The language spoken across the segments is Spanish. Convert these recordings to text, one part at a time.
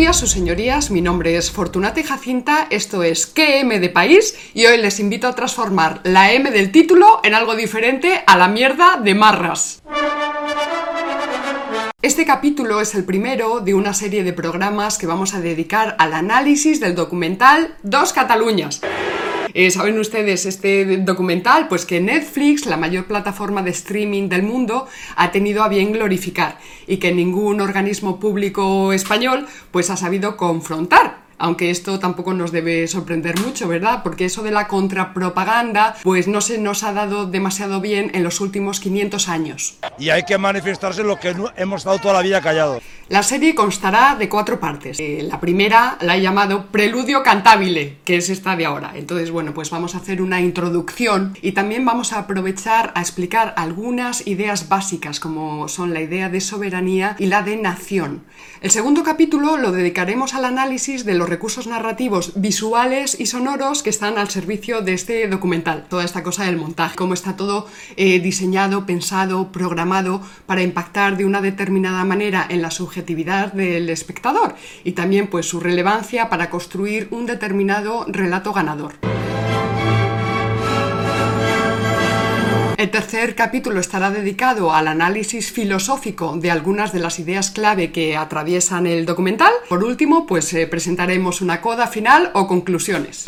Días, sus señorías. Mi nombre es Fortunata y Jacinta. Esto es ¿Qué M de país? Y hoy les invito a transformar la M del título en algo diferente a la mierda de marras. Este capítulo es el primero de una serie de programas que vamos a dedicar al análisis del documental Dos Cataluñas. Eh, ¿Saben ustedes este documental? Pues que Netflix, la mayor plataforma de streaming del mundo, ha tenido a bien glorificar y que ningún organismo público español pues ha sabido confrontar aunque esto tampoco nos debe sorprender mucho, ¿verdad? Porque eso de la contrapropaganda, pues no se nos ha dado demasiado bien en los últimos 500 años. Y hay que manifestarse lo que hemos estado toda la vida callados. La serie constará de cuatro partes. Eh, la primera la he llamado Preludio Cantabile, que es esta de ahora. Entonces, bueno, pues vamos a hacer una introducción y también vamos a aprovechar a explicar algunas ideas básicas, como son la idea de soberanía y la de nación. El segundo capítulo lo dedicaremos al análisis de los recursos narrativos visuales y sonoros que están al servicio de este documental. Toda esta cosa del montaje, cómo está todo eh, diseñado, pensado, programado para impactar de una determinada manera en la del espectador y también pues su relevancia para construir un determinado relato ganador. El tercer capítulo estará dedicado al análisis filosófico de algunas de las ideas clave que atraviesan el documental. Por último, pues eh, presentaremos una coda final o conclusiones.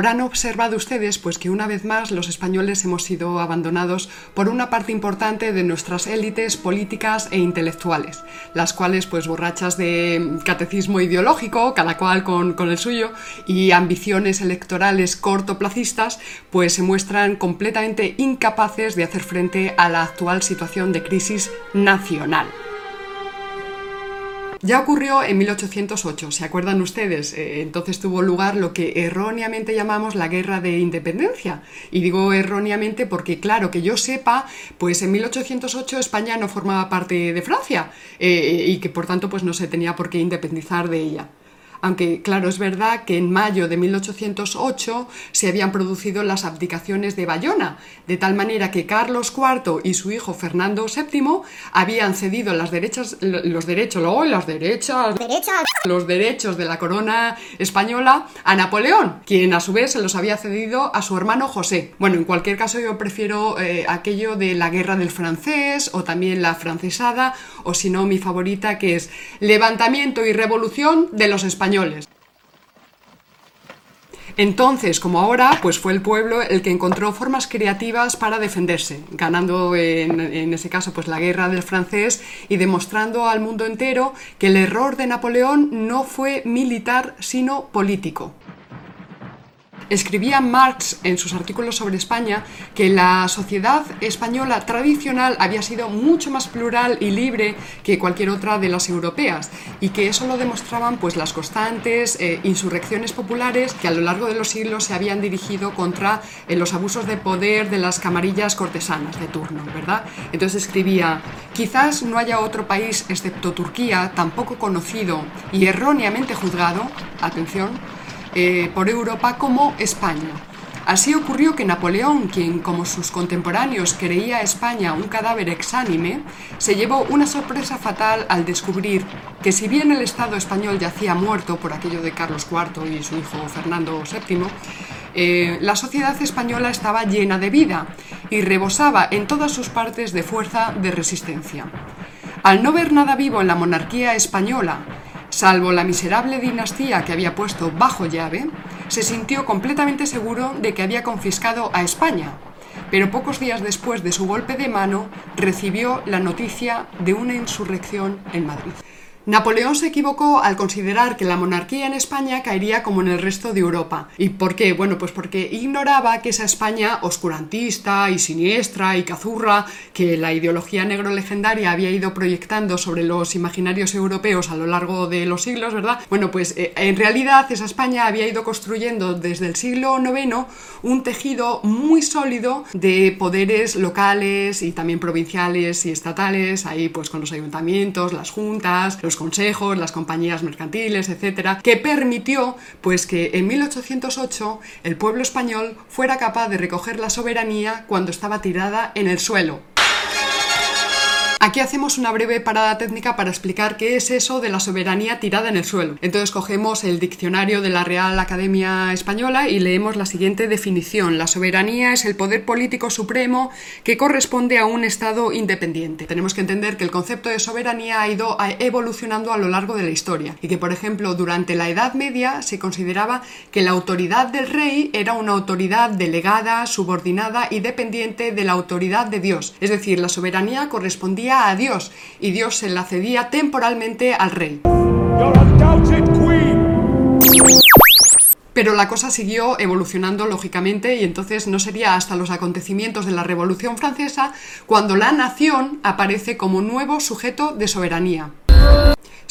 Habrán observado ustedes pues que una vez más los españoles hemos sido abandonados por una parte importante de nuestras élites políticas e intelectuales, las cuales pues borrachas de catecismo ideológico, cada cual con, con el suyo, y ambiciones electorales cortoplacistas, pues se muestran completamente incapaces de hacer frente a la actual situación de crisis nacional. Ya ocurrió en 1808, ¿se acuerdan ustedes? Eh, entonces tuvo lugar lo que erróneamente llamamos la Guerra de Independencia. Y digo erróneamente porque, claro, que yo sepa, pues en 1808 España no formaba parte de Francia eh, y que por tanto pues no se tenía por qué independizar de ella aunque claro, es verdad que en mayo de 1808 se habían producido las abdicaciones de Bayona, de tal manera que Carlos IV y su hijo Fernando VII habían cedido las derechas, los derechos, oh, las derechas, los derechos de la corona española a Napoleón, quien a su vez se los había cedido a su hermano José. Bueno, en cualquier caso yo prefiero eh, aquello de la guerra del francés o también la francesada o si no mi favorita que es levantamiento y revolución de los españoles entonces, como ahora, pues fue el pueblo el que encontró formas creativas para defenderse, ganando en, en, ese caso pues la guerra del francés y demostrando al mundo entero que el error de Napoleón no fue militar sino político. Escribía Marx en sus artículos sobre España que la sociedad española tradicional había sido mucho más plural y libre que cualquier otra de las europeas y que eso lo demostraban pues las constantes eh, insurrecciones populares que a lo largo de los siglos se habían dirigido contra eh, los abusos de poder de las camarillas cortesanas de turno, ¿verdad? Entonces escribía, quizás no haya otro país excepto Turquía, tampoco conocido y erróneamente juzgado, atención, eh, por Europa como España. Así ocurrió que Napoleón, quien como sus contemporáneos creía España un cadáver exánime, se llevó una sorpresa fatal al descubrir que si bien el Estado español yacía muerto por aquello de Carlos IV y su hijo Fernando VII, eh, la sociedad española estaba llena de vida y rebosaba en todas sus partes de fuerza de resistencia. Al no ver nada vivo en la monarquía española, Salvo la miserable dinastía que había puesto bajo llave, se sintió completamente seguro de que había confiscado a España, pero pocos días después de su golpe de mano recibió la noticia de una insurrección en Madrid. Napoleón se equivocó al considerar que la monarquía en España caería como en el resto de Europa. ¿Y por qué? Bueno, pues porque ignoraba que esa España oscurantista y siniestra y cazurra que la ideología negro legendaria había ido proyectando sobre los imaginarios europeos a lo largo de los siglos, ¿verdad? Bueno, pues eh, en realidad esa España había ido construyendo desde el siglo IX un tejido muy sólido de poderes locales y también provinciales y estatales, ahí pues con los ayuntamientos, las juntas, los consejos, las compañías mercantiles, etcétera, que permitió pues que en 1808 el pueblo español fuera capaz de recoger la soberanía cuando estaba tirada en el suelo. Aquí hacemos una breve parada técnica para explicar qué es eso de la soberanía tirada en el suelo. Entonces cogemos el diccionario de la Real Academia Española y leemos la siguiente definición. La soberanía es el poder político supremo que corresponde a un Estado independiente. Tenemos que entender que el concepto de soberanía ha ido evolucionando a lo largo de la historia y que, por ejemplo, durante la Edad Media se consideraba que la autoridad del rey era una autoridad delegada, subordinada y dependiente de la autoridad de Dios. Es decir, la soberanía correspondía a Dios y Dios se la cedía temporalmente al rey. Pero la cosa siguió evolucionando lógicamente y entonces no sería hasta los acontecimientos de la Revolución Francesa cuando la nación aparece como nuevo sujeto de soberanía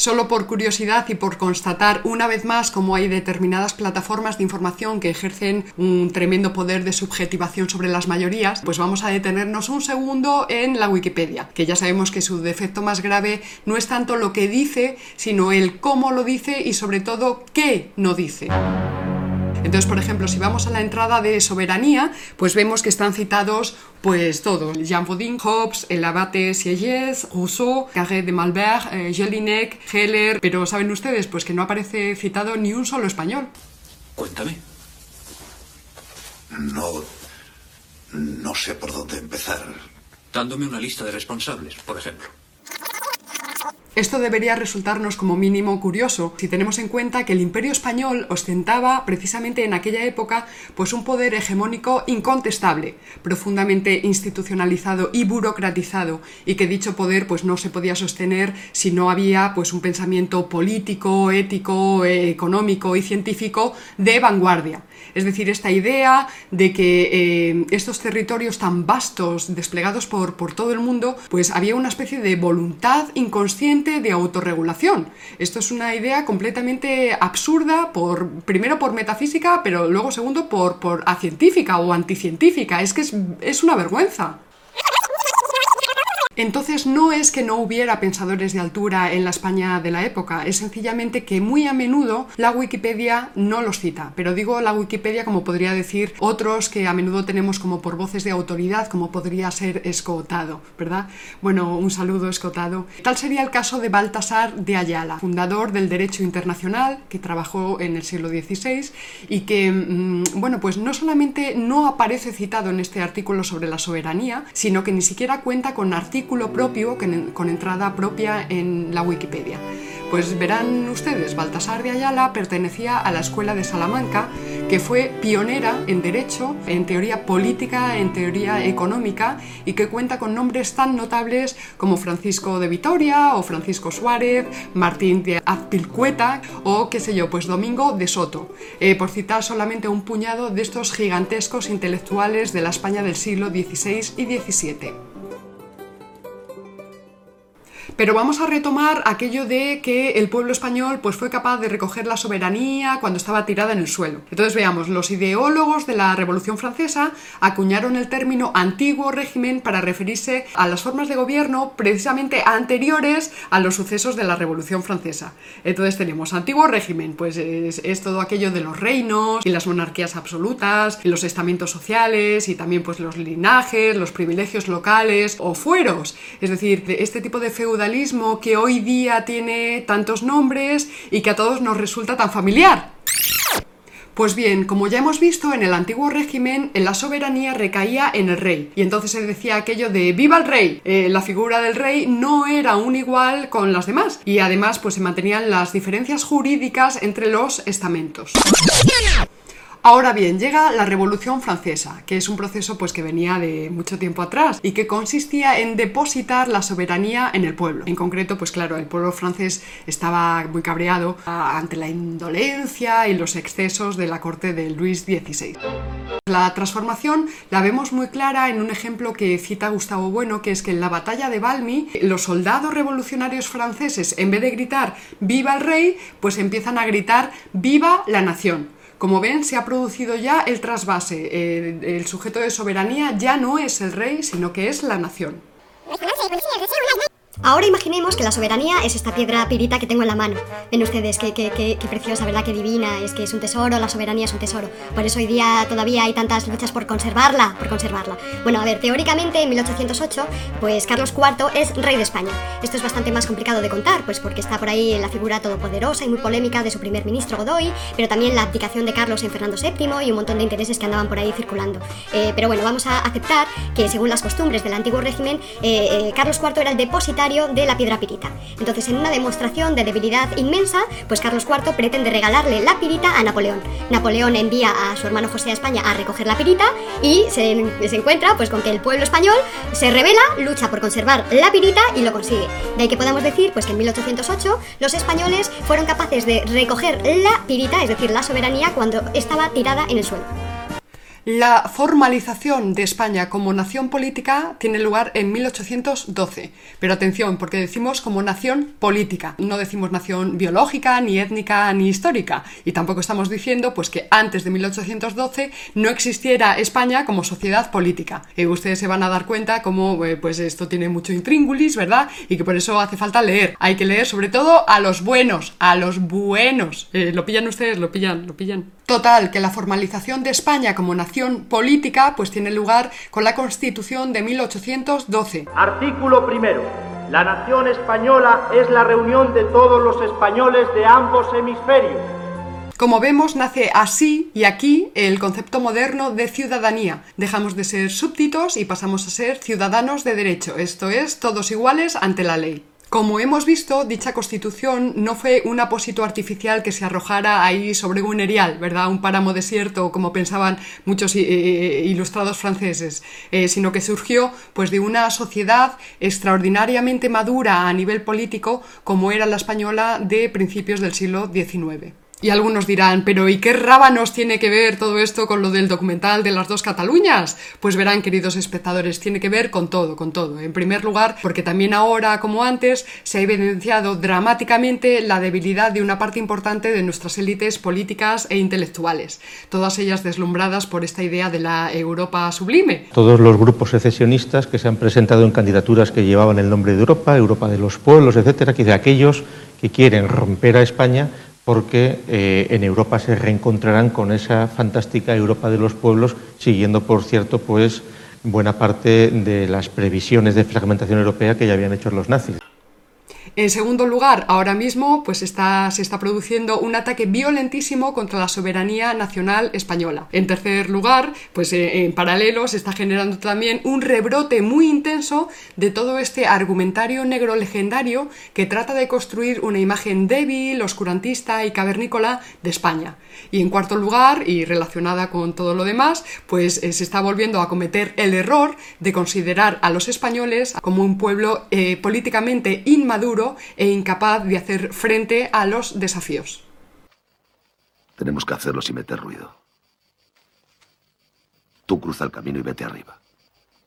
solo por curiosidad y por constatar una vez más cómo hay determinadas plataformas de información que ejercen un tremendo poder de subjetivación sobre las mayorías, pues vamos a detenernos un segundo en la Wikipedia, que ya sabemos que su defecto más grave no es tanto lo que dice, sino el cómo lo dice y sobre todo qué no dice. Entonces, por ejemplo, si vamos a la entrada de soberanía, pues vemos que están citados pues todos, Jean Bodin, Hobbes, el abate Sieyès, Rousseau, Carré de Malbert, eh, Jelinek, Heller, pero ¿saben ustedes? Pues que no aparece citado ni un solo español. Cuéntame. No... no sé por dónde empezar. Dándome una lista de responsables, por ejemplo. Esto debería resultarnos como mínimo curioso si tenemos en cuenta que el imperio español ostentaba precisamente en aquella época pues un poder hegemónico incontestable, profundamente institucionalizado y burocratizado y que dicho poder pues no se podía sostener si no había pues un pensamiento político, ético, económico y científico de vanguardia. Es decir, esta idea de que eh, estos territorios tan vastos desplegados por, por todo el mundo pues había una especie de voluntad inconsciente de autorregulación. Esto es una idea completamente absurda, por, primero por metafísica, pero luego segundo por, por acientífica o anticientífica. Es que es, es una vergüenza. Entonces no es que no hubiera pensadores de altura en la España de la época, es sencillamente que muy a menudo la Wikipedia no los cita, pero digo la Wikipedia como podría decir otros que a menudo tenemos como por voces de autoridad, como podría ser Escotado, ¿verdad? Bueno, un saludo Escotado. Tal sería el caso de Baltasar de Ayala, fundador del derecho internacional, que trabajó en el siglo XVI y que, mm, bueno, pues no solamente no aparece citado en este artículo sobre la soberanía, sino que ni siquiera cuenta con artículos propio con entrada propia en la Wikipedia. Pues verán ustedes, Baltasar de Ayala pertenecía a la Escuela de Salamanca, que fue pionera en derecho, en teoría política, en teoría económica, y que cuenta con nombres tan notables como Francisco de Vitoria o Francisco Suárez, Martín de Azpilcueta o qué sé yo, pues Domingo de Soto, eh, por citar solamente un puñado de estos gigantescos intelectuales de la España del siglo XVI y XVII. Pero vamos a retomar aquello de que el pueblo español pues, fue capaz de recoger la soberanía cuando estaba tirada en el suelo. Entonces veamos, los ideólogos de la Revolución Francesa acuñaron el término antiguo régimen para referirse a las formas de gobierno precisamente anteriores a los sucesos de la Revolución Francesa. Entonces tenemos antiguo régimen, pues es, todo aquello de los reinos y las monarquías absolutas, los estamentos sociales y también pues los linajes, los privilegios locales o fueros. Es decir, este tipo de feudalismo que hoy día tiene tantos nombres y que a todos nos resulta tan familiar. Pues bien, como ya hemos visto, en el antiguo régimen la soberanía recaía en el rey. Y entonces se decía aquello de ¡Viva el rey! Eh, la figura del rey no era un igual con las demás. Y además, pues se mantenían las diferencias jurídicas entre los estamentos. Ahora bien, llega la Revolución Francesa, que es un proceso pues, que venía de mucho tiempo atrás y que consistía en depositar la soberanía en el pueblo. En concreto, pues claro, el pueblo francés estaba muy cabreado ante la indolencia y los excesos de la corte de Luis XVI. La transformación la vemos muy clara en un ejemplo que cita Gustavo Bueno, que es que en la batalla de Valmy, los soldados revolucionarios franceses, en vez de gritar ¡Viva el rey!, pues empiezan a gritar ¡Viva la nación! Como ven, se ha producido ya el trasvase. El, sujeto de soberanía ya no es el rey, sino que es la nación. Ahora imaginemos que la soberanía es esta piedra pirita que tengo en la mano. Ven ustedes qué, qué, qué, preciosa, ¿verdad? Qué divina, es que es un tesoro, la soberanía es un tesoro. Por eso hoy día todavía hay tantas luchas por conservarla, por conservarla. Bueno, a ver, teóricamente en 1808, pues Carlos IV es rey de España. Esto es bastante más complicado de contar, pues porque está por ahí la figura todopoderosa y muy polémica de su primer ministro Godoy, pero también la abdicación de Carlos en Fernando VII y un montón de intereses que andaban por ahí circulando. Eh, pero bueno, vamos a aceptar que según las costumbres del antiguo régimen, eh, eh, Carlos IV era el depositario de la piedra pirita. Entonces, en una demostración de debilidad inmensa, pues Carlos IV pretende regalarle la pirita a Napoleón. Napoleón envía a su hermano José a España a recoger la pirita y se, encuentra pues con que el pueblo español se revela, lucha por conservar la pirita y lo consigue. De ahí que podamos decir pues que en 1808 los españoles fueron capaces de recoger la pirita, es decir, la soberanía cuando estaba tirada en el suelo. La formalización de España como nación política tiene lugar en 1812. Pero atención, porque decimos como nación política. No decimos nación biológica, ni étnica, ni histórica. Y tampoco estamos diciendo pues que antes de 1812 no existiera España como sociedad política. Y ustedes se van a dar cuenta como eh, pues esto tiene mucho intríngulis, ¿verdad? Y que por eso hace falta leer. Hay que leer sobre todo a los buenos, a los buenos. Eh, ¿Lo pillan ustedes? ¿Lo pillan? ¿Lo pillan? Total, que la formalización de España como nación política pues tiene lugar con la Constitución de 1812. Artículo primero. La nación española es la reunión de todos los españoles de ambos hemisferios. Como vemos, nace así y aquí el concepto moderno de ciudadanía. Dejamos de ser súbditos y pasamos a ser ciudadanos de derecho, esto es, todos iguales ante la ley. Como hemos visto, dicha constitución no fue un apósito artificial que se arrojara ahí sobre un erial, ¿verdad? Un páramo desierto, como pensaban muchos eh, eh, ilustrados franceses, eh, sino que surgió pues de una sociedad extraordinariamente madura a nivel político como era la española de principios del siglo XIX. Y algunos dirán, pero ¿y qué rábanos tiene que ver todo esto con lo del documental de las dos Cataluñas? Pues verán, queridos espectadores, tiene que ver con todo, con todo. En primer lugar, porque también ahora, como antes, se ha evidenciado dramáticamente la debilidad de una parte importante de nuestras élites políticas e intelectuales, todas ellas deslumbradas por esta idea de la Europa sublime. Todos los grupos secesionistas que se han presentado en candidaturas que llevaban el nombre de Europa, Europa de los pueblos, etcétera, que de aquellos que quieren romper a España porque eh, en Europa se reencontrarán con esa fantástica Europa de los pueblos, siguiendo, por cierto, pues buena parte de las previsiones de fragmentación europea que ya habían hecho los nazis. En segundo lugar, ahora mismo pues está, se está produciendo un ataque violentísimo contra la soberanía nacional española. En tercer lugar, pues eh, en paralelo se está generando también un rebrote muy intenso de todo este argumentario negro legendario que trata de construir una imagen débil, oscurantista y cavernícola de España. Y en cuarto lugar, y relacionada con todo lo demás, pues eh, se está volviendo a cometer el error de considerar a los españoles como un pueblo eh, políticamente inmaduro e incapaz de hacer frente a los desafíos. Tenemos que hacerlo sin meter ruido. Tú cruza el camino y vete arriba.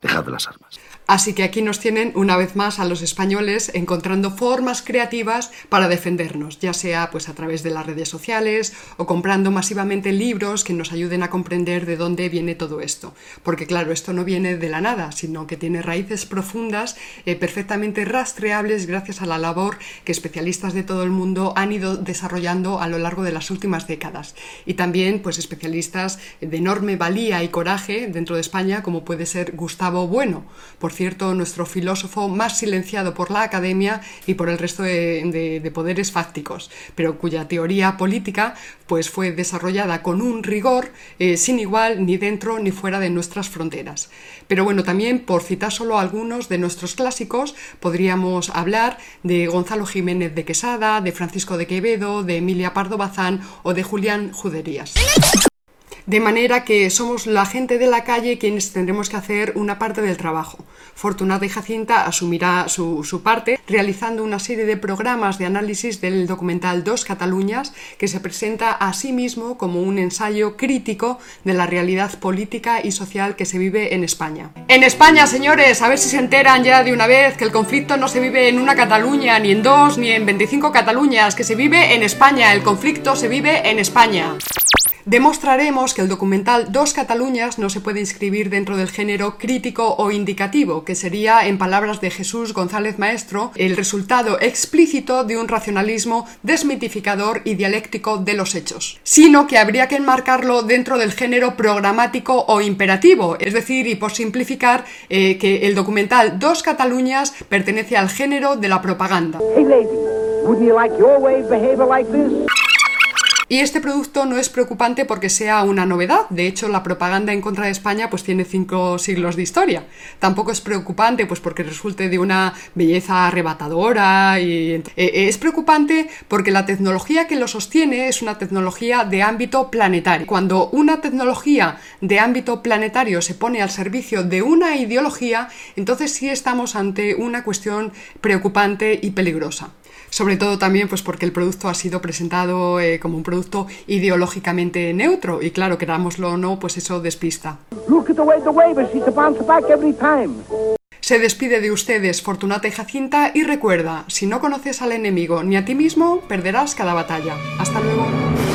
Dejad las armas. Así que aquí nos tienen una vez más a los españoles encontrando formas creativas para defendernos, ya sea pues a través de las redes sociales o comprando masivamente libros que nos ayuden a comprender de dónde viene todo esto. Porque claro, esto no viene de la nada, sino que tiene raíces profundas, eh, perfectamente rastreables gracias a la labor que especialistas de todo el mundo han ido desarrollando a lo largo de las últimas décadas. Y también pues especialistas de enorme valía y coraje dentro de España, como puede ser Gustavo Bueno. Por cierto, nuestro filósofo más silenciado por la academia y por el resto de, poderes fácticos, pero cuya teoría política pues, fue desarrollada con un rigor eh, sin igual ni dentro ni fuera de nuestras fronteras. Pero bueno, también por citar solo algunos de nuestros clásicos, podríamos hablar de Gonzalo Jiménez de Quesada, de Francisco de Quevedo, de Emilia Pardo Bazán o de Julián Juderías. De manera que somos la gente de la calle quienes tendremos que hacer una parte del trabajo. Fortunata y Jacinta asumirá su, parte realizando una serie de programas de análisis del documental Dos Cataluñas que se presenta a sí mismo como un ensayo crítico de la realidad política y social que se vive en España. En España, señores, a ver si se enteran ya de una vez que el conflicto no se vive en una Cataluña, ni en dos, ni en 25 Cataluñas, que se vive en España. El conflicto se vive en España. Demostraremos que el documental Dos Cataluñas no se puede inscribir dentro del género crítico o indicativo, que sería, en palabras de Jesús González Maestro, el resultado explícito de un racionalismo desmitificador y dialéctico de los hechos, sino que habría que enmarcarlo dentro del género programático o imperativo, es decir, y por simplificar, eh, que el documental Dos Cataluñas pertenece al género de la propaganda. Y este producto no es preocupante porque sea una novedad. De hecho, la propaganda en contra de España pues tiene cinco siglos de historia. Tampoco es preocupante pues porque resulte de una belleza arrebatadora. Y, eh, eh, es preocupante porque la tecnología que lo sostiene es una tecnología de ámbito planetario. Cuando una tecnología de ámbito planetario se pone al servicio de una ideología, entonces sí estamos ante una cuestión preocupante y peligrosa sobre todo también pues porque el producto ha sido presentado eh, como un producto ideológicamente neutro y claro, querámoslo o no, pues eso despista. Se despide de ustedes Fortunata y Jacinta y recuerda, si no conoces al enemigo ni a ti mismo, perderás cada batalla. Hasta luego.